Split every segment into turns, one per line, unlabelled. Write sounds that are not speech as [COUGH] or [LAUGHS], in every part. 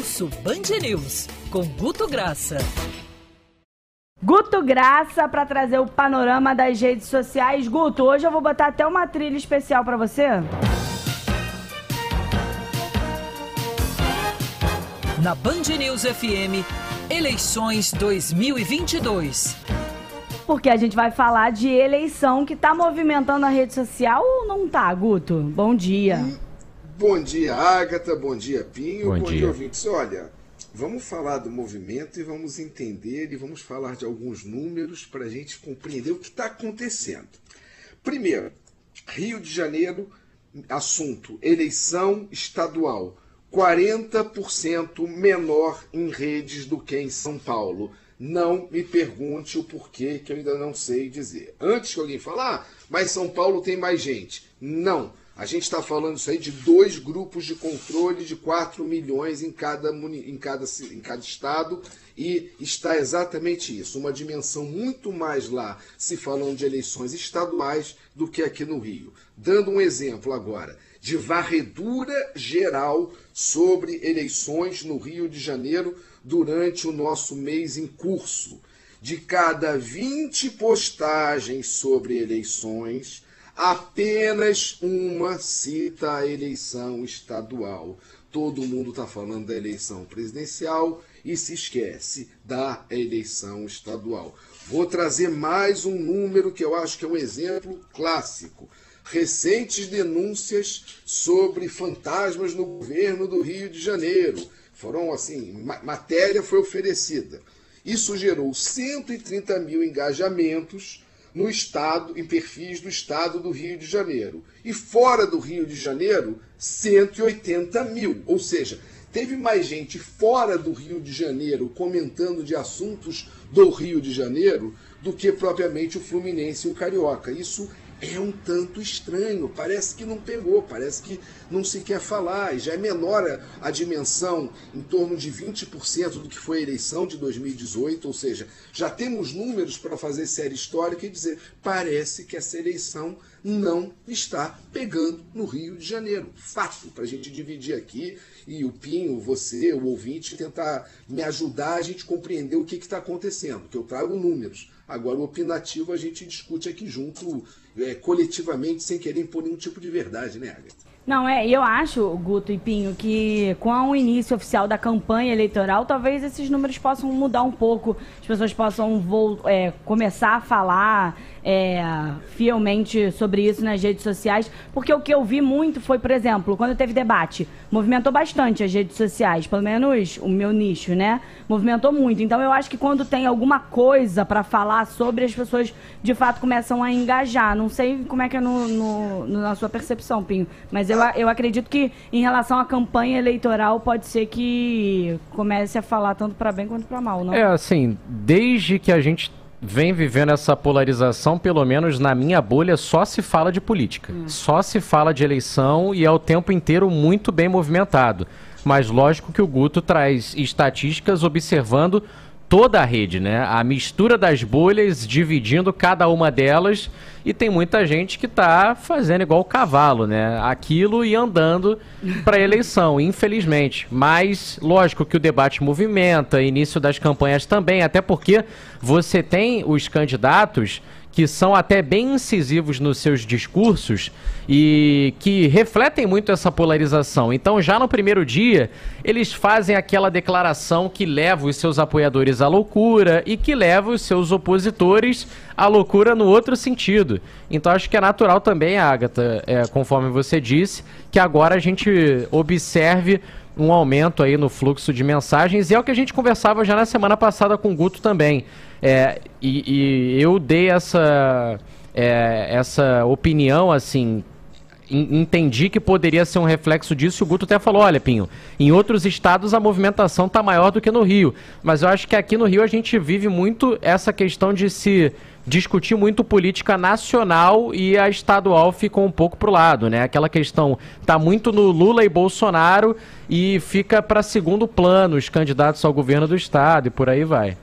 Pulso Band News, com Guto Graça.
Guto Graça para trazer o panorama das redes sociais. Guto, hoje eu vou botar até uma trilha especial para você.
Na Band News FM, eleições 2022.
Porque a gente vai falar de eleição que tá movimentando a rede social ou não tá, Guto? Bom dia.
Bom dia, Agatha. Bom dia, Pinho.
Bom,
Bom
dia.
dia, ouvintes. Olha, vamos falar do movimento e vamos entender e vamos falar de alguns números para a gente compreender o que está acontecendo. Primeiro, Rio de Janeiro, assunto: eleição estadual. 40% menor em redes do que em São Paulo. Não me pergunte o porquê, que eu ainda não sei dizer. Antes que alguém falar, ah, mas São Paulo tem mais gente. Não. A gente está falando isso aí de dois grupos de controle de 4 milhões em cada, em, cada, em cada estado e está exatamente isso, uma dimensão muito mais lá se falando de eleições estaduais do que aqui no Rio. Dando um exemplo agora de varredura geral sobre eleições no Rio de Janeiro durante o nosso mês em curso. De cada 20 postagens sobre eleições, apenas uma cita a eleição estadual. Todo mundo está falando da eleição presidencial e se esquece da eleição estadual. Vou trazer mais um número que eu acho que é um exemplo clássico. Recentes denúncias sobre fantasmas no governo do Rio de Janeiro. Foram assim, matéria foi oferecida. Isso gerou 130 mil engajamentos no estado, em perfis do estado do Rio de Janeiro. E fora do Rio de Janeiro, 180 mil. Ou seja, teve mais gente fora do Rio de Janeiro comentando de assuntos do Rio de Janeiro do que propriamente o Fluminense e o Carioca. Isso é um tanto estranho, parece que não pegou, parece que não se quer falar, e já é menor a, dimensão, em torno de 20% do que foi a eleição de 2018, ou seja, já temos números para fazer série histórica e dizer, parece que essa eleição não está pegando no Rio de Janeiro. Fato, para a gente dividir aqui, e o Pinho, você, o ouvinte, tentar me ajudar a gente compreender o que está acontecendo, que eu trago números. Agora, o opinativo a gente discute aqui junto, é, coletivamente, sem querer impor nenhum tipo de verdade, né, Agatha?
Não, é, eu acho, Guto e Pinho, que com o início oficial da campanha eleitoral, talvez esses números possam mudar um pouco, as pessoas possam é, começar a falar é, fielmente sobre isso nas redes sociais, porque o que eu vi muito foi, por exemplo, quando teve debate, movimentou bastante as redes sociais, pelo menos o meu nicho, né? Movimentou muito. Então eu acho que quando tem alguma coisa para falar sobre, as pessoas de fato começam a engajar. Não sei como é que é no, no, na sua percepção, Pinho, mas eu, eu acredito que em relação à campanha eleitoral pode ser que comece a falar tanto para bem quanto para mal, não?
É, assim, desde que a gente vem vivendo essa polarização, pelo menos na minha bolha, só se fala de política. Hum. Só se fala de eleição e é o tempo inteiro muito bem movimentado. Mas lógico que o Guto traz estatísticas observando toda a rede, né? A mistura das bolhas, dividindo cada uma delas, e tem muita gente que está fazendo igual o cavalo, né? Aquilo e andando para a eleição, infelizmente. Mas, lógico que o debate movimenta, início das campanhas também, até porque você tem os candidatos que são até bem incisivos nos seus discursos e que refletem muito essa polarização. Então, já no primeiro dia, eles fazem aquela declaração que leva os seus apoiadores à loucura e que leva os seus opositores à loucura no outro sentido. Então, acho que é natural também, Agatha, é, conforme você disse, que agora a gente observe um aumento aí no fluxo de mensagens e é o que a gente conversava já na semana passada com o Guto também. É, e, e, eu dei essa, é, essa opinião, assim, entendi que poderia ser um reflexo disso. O Guto até falou: olha, Pinho, em outros estados a movimentação está maior do que no Rio. Mas eu acho que aqui no Rio a gente vive muito essa questão de se discutir muito política nacional e a estadual ficou um pouco pro lado, né? Aquela questão tá muito no Lula e Bolsonaro e fica para segundo plano os candidatos ao governo do estado e por aí vai.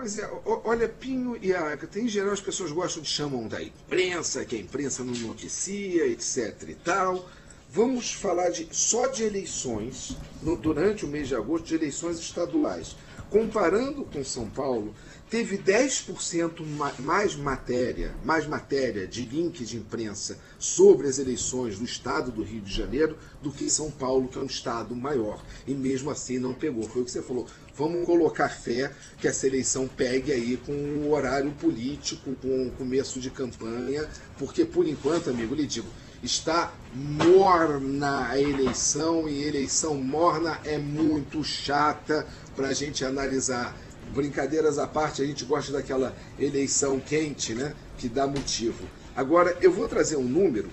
Pois é, olha, Pinho e Agatha, em geral as pessoas gostam de chamar da imprensa, que a imprensa não noticia, etc e tal. Vamos falar de, só de eleições, no, durante o mês de agosto, de eleições estaduais. Comparando com São Paulo, teve 10% mais matéria, mais matéria de link de imprensa sobre as eleições do estado do Rio de Janeiro do que São Paulo, que é um estado maior. E mesmo assim não pegou. Foi o que você falou. Vamos colocar fé que essa eleição pegue aí com o horário político, com o começo de campanha, porque por enquanto, amigo, lhe digo, está morna a eleição e eleição morna é muito chata para a gente analisar. Brincadeiras à parte, a gente gosta daquela eleição quente, né? Que dá motivo. Agora, eu vou trazer um número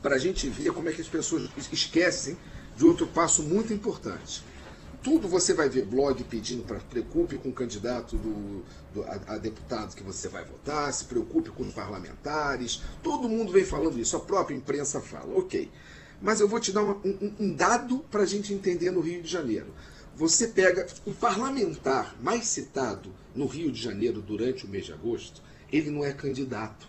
para a gente ver como é que as pessoas esquecem de outro passo muito importante tudo você vai ver blog pedindo para preocupe com o candidato do, do a, a, deputado que você vai votar, se preocupe com os parlamentares. Todo mundo vem falando isso, a própria imprensa fala, ok. Mas eu vou te dar uma, um, um dado para a gente entender no Rio de Janeiro. Você pega o parlamentar mais citado no Rio de Janeiro durante o mês de agosto, ele não é candidato.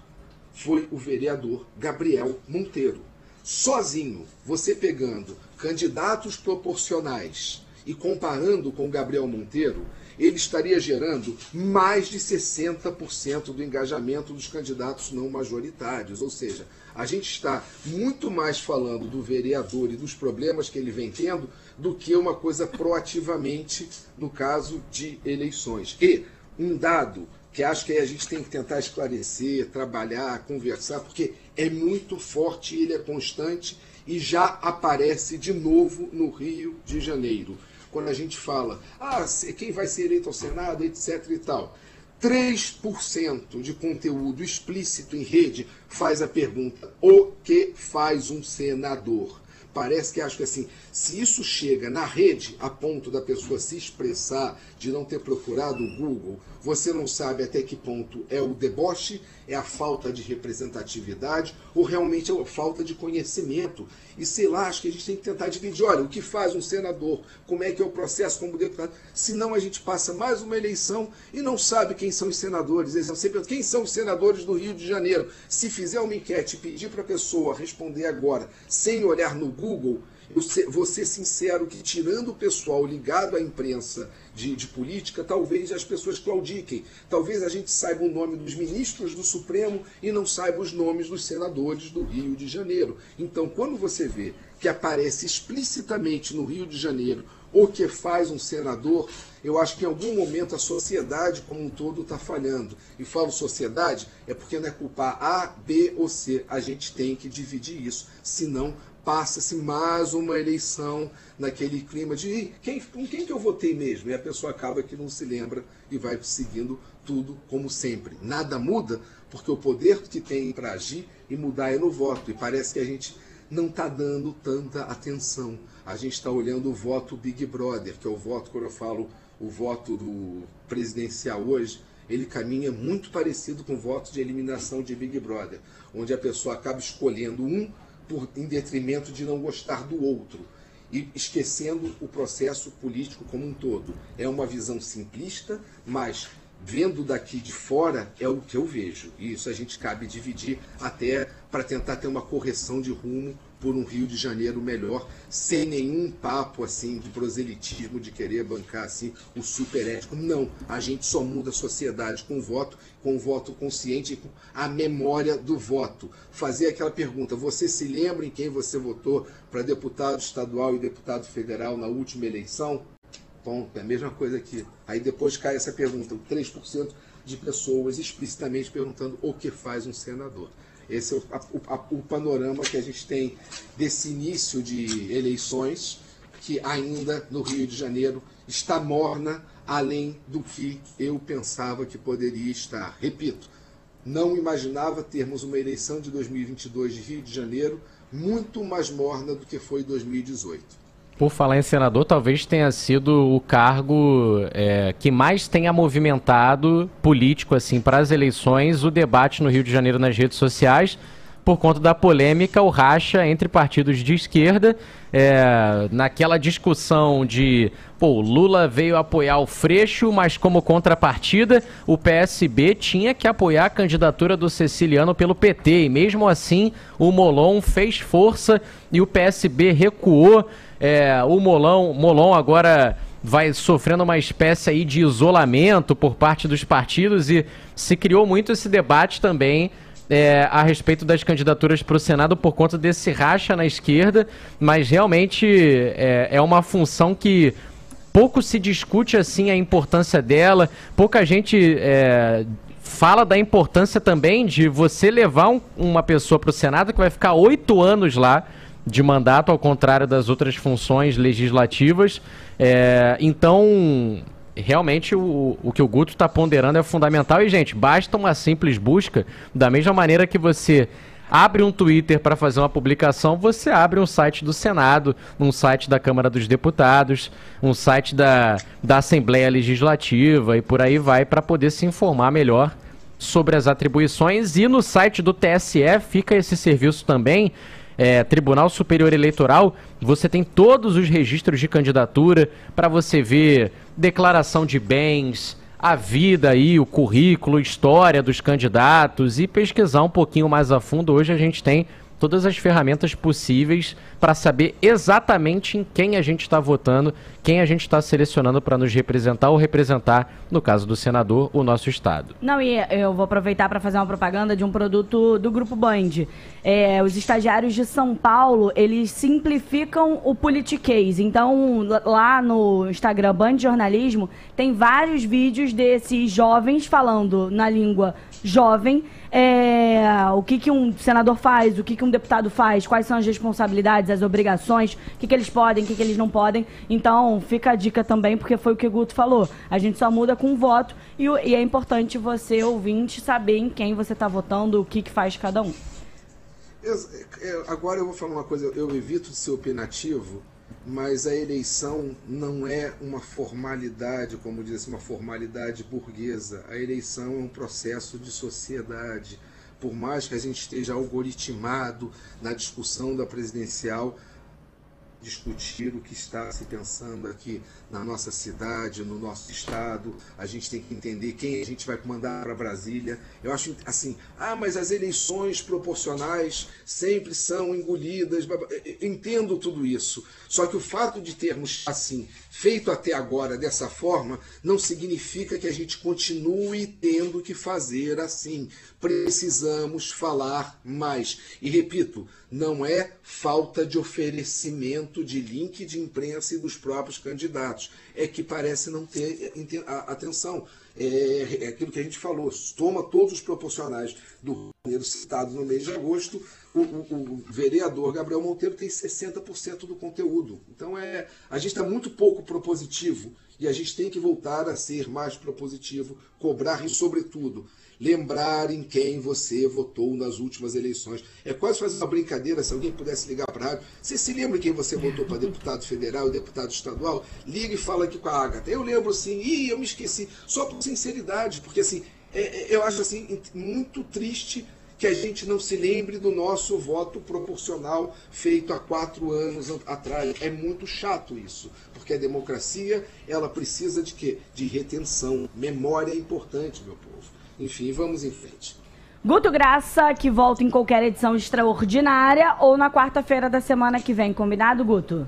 Foi o vereador Gabriel Monteiro. Sozinho, você pegando candidatos proporcionais e comparando com Gabriel Monteiro, ele estaria gerando mais de 60% do engajamento dos candidatos não majoritários. Ou seja, a gente está muito mais falando do vereador e dos problemas que ele vem tendo do que uma coisa proativamente no caso de eleições. E um dado que acho que a gente tem que tentar esclarecer, trabalhar, conversar, porque é muito forte, ele é constante e já aparece de novo no Rio de Janeiro quando a gente fala, ah, quem vai ser eleito ao Senado, etc e tal. 3% de conteúdo explícito em rede faz a pergunta: o que faz um senador? Parece que acho que assim, se isso chega na rede a ponto da pessoa se expressar, de não ter procurado o Google, você não sabe até que ponto é o deboche, é a falta de representatividade ou realmente é a falta de conhecimento. E sei lá, acho que a gente tem que tentar dividir. Olha, o que faz um senador? Como é que é o processo como deputado? Senão a gente passa mais uma eleição e não sabe quem são os senadores. Eles sempre quem são os senadores do Rio de Janeiro. Se fizer uma enquete e pedir para a pessoa responder agora, sem olhar no Google, ser sincero que tirando o pessoal ligado à imprensa de, de, política, talvez as pessoas claudiquem. Talvez a gente saiba o nome dos ministros do Supremo e não saiba os nomes dos senadores do Rio de Janeiro. Então, quando você vê que aparece explicitamente no Rio de Janeiro o que faz um senador, eu acho que em algum momento a sociedade como um todo está falhando. E falo sociedade é porque não é culpar A, B ou C. A gente tem que dividir isso. Senão passa-se mais uma eleição naquele clima de quem, quem que eu votei mesmo? E a pessoa acaba que não se lembra e vai seguindo tudo como sempre. Nada muda porque o poder que tem para agir e mudar é no voto. E parece que a gente não está dando tanta atenção. A gente está olhando o voto Big Brother, que é o voto, quando eu falo o voto do presidencial hoje, ele caminha muito parecido com o voto de eliminação de Big Brother, onde a pessoa acaba escolhendo um por, em detrimento de não gostar do outro e esquecendo o processo político como um todo. É uma visão simplista, mas vendo daqui de fora é o que eu vejo. E isso a gente cabe dividir até para tentar ter uma correção de rumo por um Rio de Janeiro melhor, sem nenhum papo assim de proselitismo, de querer bancar assim o super ético. Não, a gente só muda a sociedade com o voto, com o voto consciente e com a memória do voto. Fazer aquela pergunta: você se lembra em quem você votou para deputado estadual e deputado federal na última eleição? Ponto, é a mesma coisa aqui. Aí depois cai essa pergunta: 3% de pessoas explicitamente perguntando o que faz um senador. Esse é o, a, o panorama que a gente tem desse início de eleições, que ainda no Rio de Janeiro está morna, além do que eu pensava que poderia estar. Repito, não imaginava termos uma eleição de 2022 de Rio de Janeiro muito mais morna do que foi 2018.
Por falar em senador, talvez tenha sido o cargo é, que mais tenha movimentado político assim para as eleições, o debate no Rio de Janeiro nas redes sociais. Por conta da polêmica, o racha entre partidos de esquerda, é, naquela discussão de, pô, Lula veio apoiar o Freixo, mas como contrapartida, o PSB tinha que apoiar a candidatura do Ceciliano pelo PT, e mesmo assim o Molon fez força e o PSB recuou, é, o Molon, Molon agora vai sofrendo uma espécie aí de isolamento por parte dos partidos e se criou muito esse debate também é, a respeito das candidaturas para o Senado por conta desse racha na esquerda, mas realmente é, é uma função que pouco se discute assim a importância dela, pouca gente é, fala da importância também de você levar um, uma pessoa para o Senado que vai ficar oito anos lá de mandato, ao contrário das outras funções legislativas. É, então, realmente o, o que o Guto está ponderando é fundamental. E, gente, basta uma simples busca, da mesma maneira que você abre um Twitter para fazer uma publicação, você abre um site do Senado, um site da Câmara dos Deputados, um site da, da Assembleia Legislativa e por aí vai para poder se informar melhor sobre as atribuições. E no site do TSE fica esse serviço também é, Tribunal Superior Eleitoral, você tem todos os registros de candidatura para você ver declaração de bens, a vida aí, o currículo, história dos candidatos e pesquisar um pouquinho mais a fundo. Hoje a gente tem todas as ferramentas possíveis para saber exatamente em quem a gente está votando, quem a gente está selecionando para nos representar ou representar, no caso do senador, o nosso estado.
Não, e eu vou aproveitar para fazer uma propaganda de um produto do Grupo Band. É, os estagiários de São Paulo, eles simplificam o politiquês. Então, lá no Instagram Band Jornalismo, tem vários vídeos desses jovens falando na língua jovem é, o que, que um senador faz, o que, que um deputado faz, quais são as responsabilidades, as obrigações, o que, que eles podem, o que, que eles não podem. Então, fica a dica também, porque foi o que o Guto falou. A gente só muda com o voto e, e é importante você, ouvinte, saber em quem você está votando, o que, que faz cada um.
Eu, é, agora eu vou falar uma coisa, eu evito ser opinativo, mas a eleição não é uma formalidade, como diz uma formalidade burguesa. A eleição é um processo de sociedade. Por mais que a gente esteja algoritmado na discussão da presidencial, discutir o que está se pensando aqui na nossa cidade, no nosso estado. A gente tem que entender quem a gente vai mandar para Brasília. Eu acho assim, ah, mas as eleições proporcionais sempre são engolidas. Entendo tudo isso. Só que o fato de termos assim feito até agora dessa forma não significa que a gente continue tendo que fazer assim. Precisamos falar mais. E repito, não é falta de oferecimento de link de imprensa e dos próprios candidatos. É que parece não ter atenção. É, é aquilo que a gente falou, toma todos os proporcionais do Rio citado no mês de agosto, o, o, o, vereador Gabriel Monteiro tem 60% do conteúdo. Então é, a gente está muito pouco propositivo e a gente tem que voltar a ser mais propositivo, cobrar e, sobretudo, lembrar em quem você votou nas últimas eleições. É quase fazer uma brincadeira, se alguém pudesse ligar para a rádio. Você se lembra quem você votou para deputado federal e deputado estadual? Liga e fala aqui com a Agatha. Eu lembro sim, ih, eu me esqueci. Só por sinceridade, porque assim, é, é, eu acho assim muito triste que a gente não se lembre do nosso voto proporcional feito há quatro anos atrás. É muito chato isso, porque a democracia ela precisa de quê? De retenção. Memória é importante, meu povo. Enfim, vamos em frente.
Guto Graça, que volta em qualquer edição extraordinária ou na quarta-feira da semana que vem, combinado, Guto?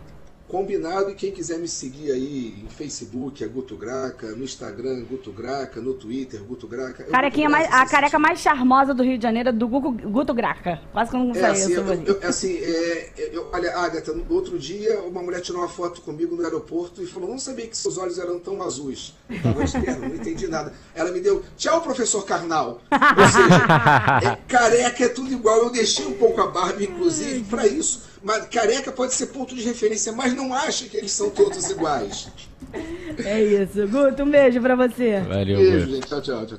Combinado e quem quiser me seguir aí em Facebook é Guto Graca, no Instagram Guto Graca, no Twitter Guto Graca.
Carequinha mais, a careca mais charmosa do Rio de Janeiro é do Guto, Guto Graca. Quase que eu não é,
assim, isso. Eu, eu, assim, é, eu, olha, Agatha, no outro dia uma mulher tirou uma foto comigo no aeroporto e falou, não sabia que seus olhos eram tão azuis. Eu não entendi nada. Ela me deu, tchau, professor Carnal. Ou seja, [LAUGHS] é, careca é tudo igual. Eu deixei um pouco a barba, inclusive, para isso mas careca pode ser ponto de referência, mas não acha que eles são todos iguais.
É isso. Guto, um beijo pra você.
Valeu, beijo,
gente. Tchau, tchau, tchau.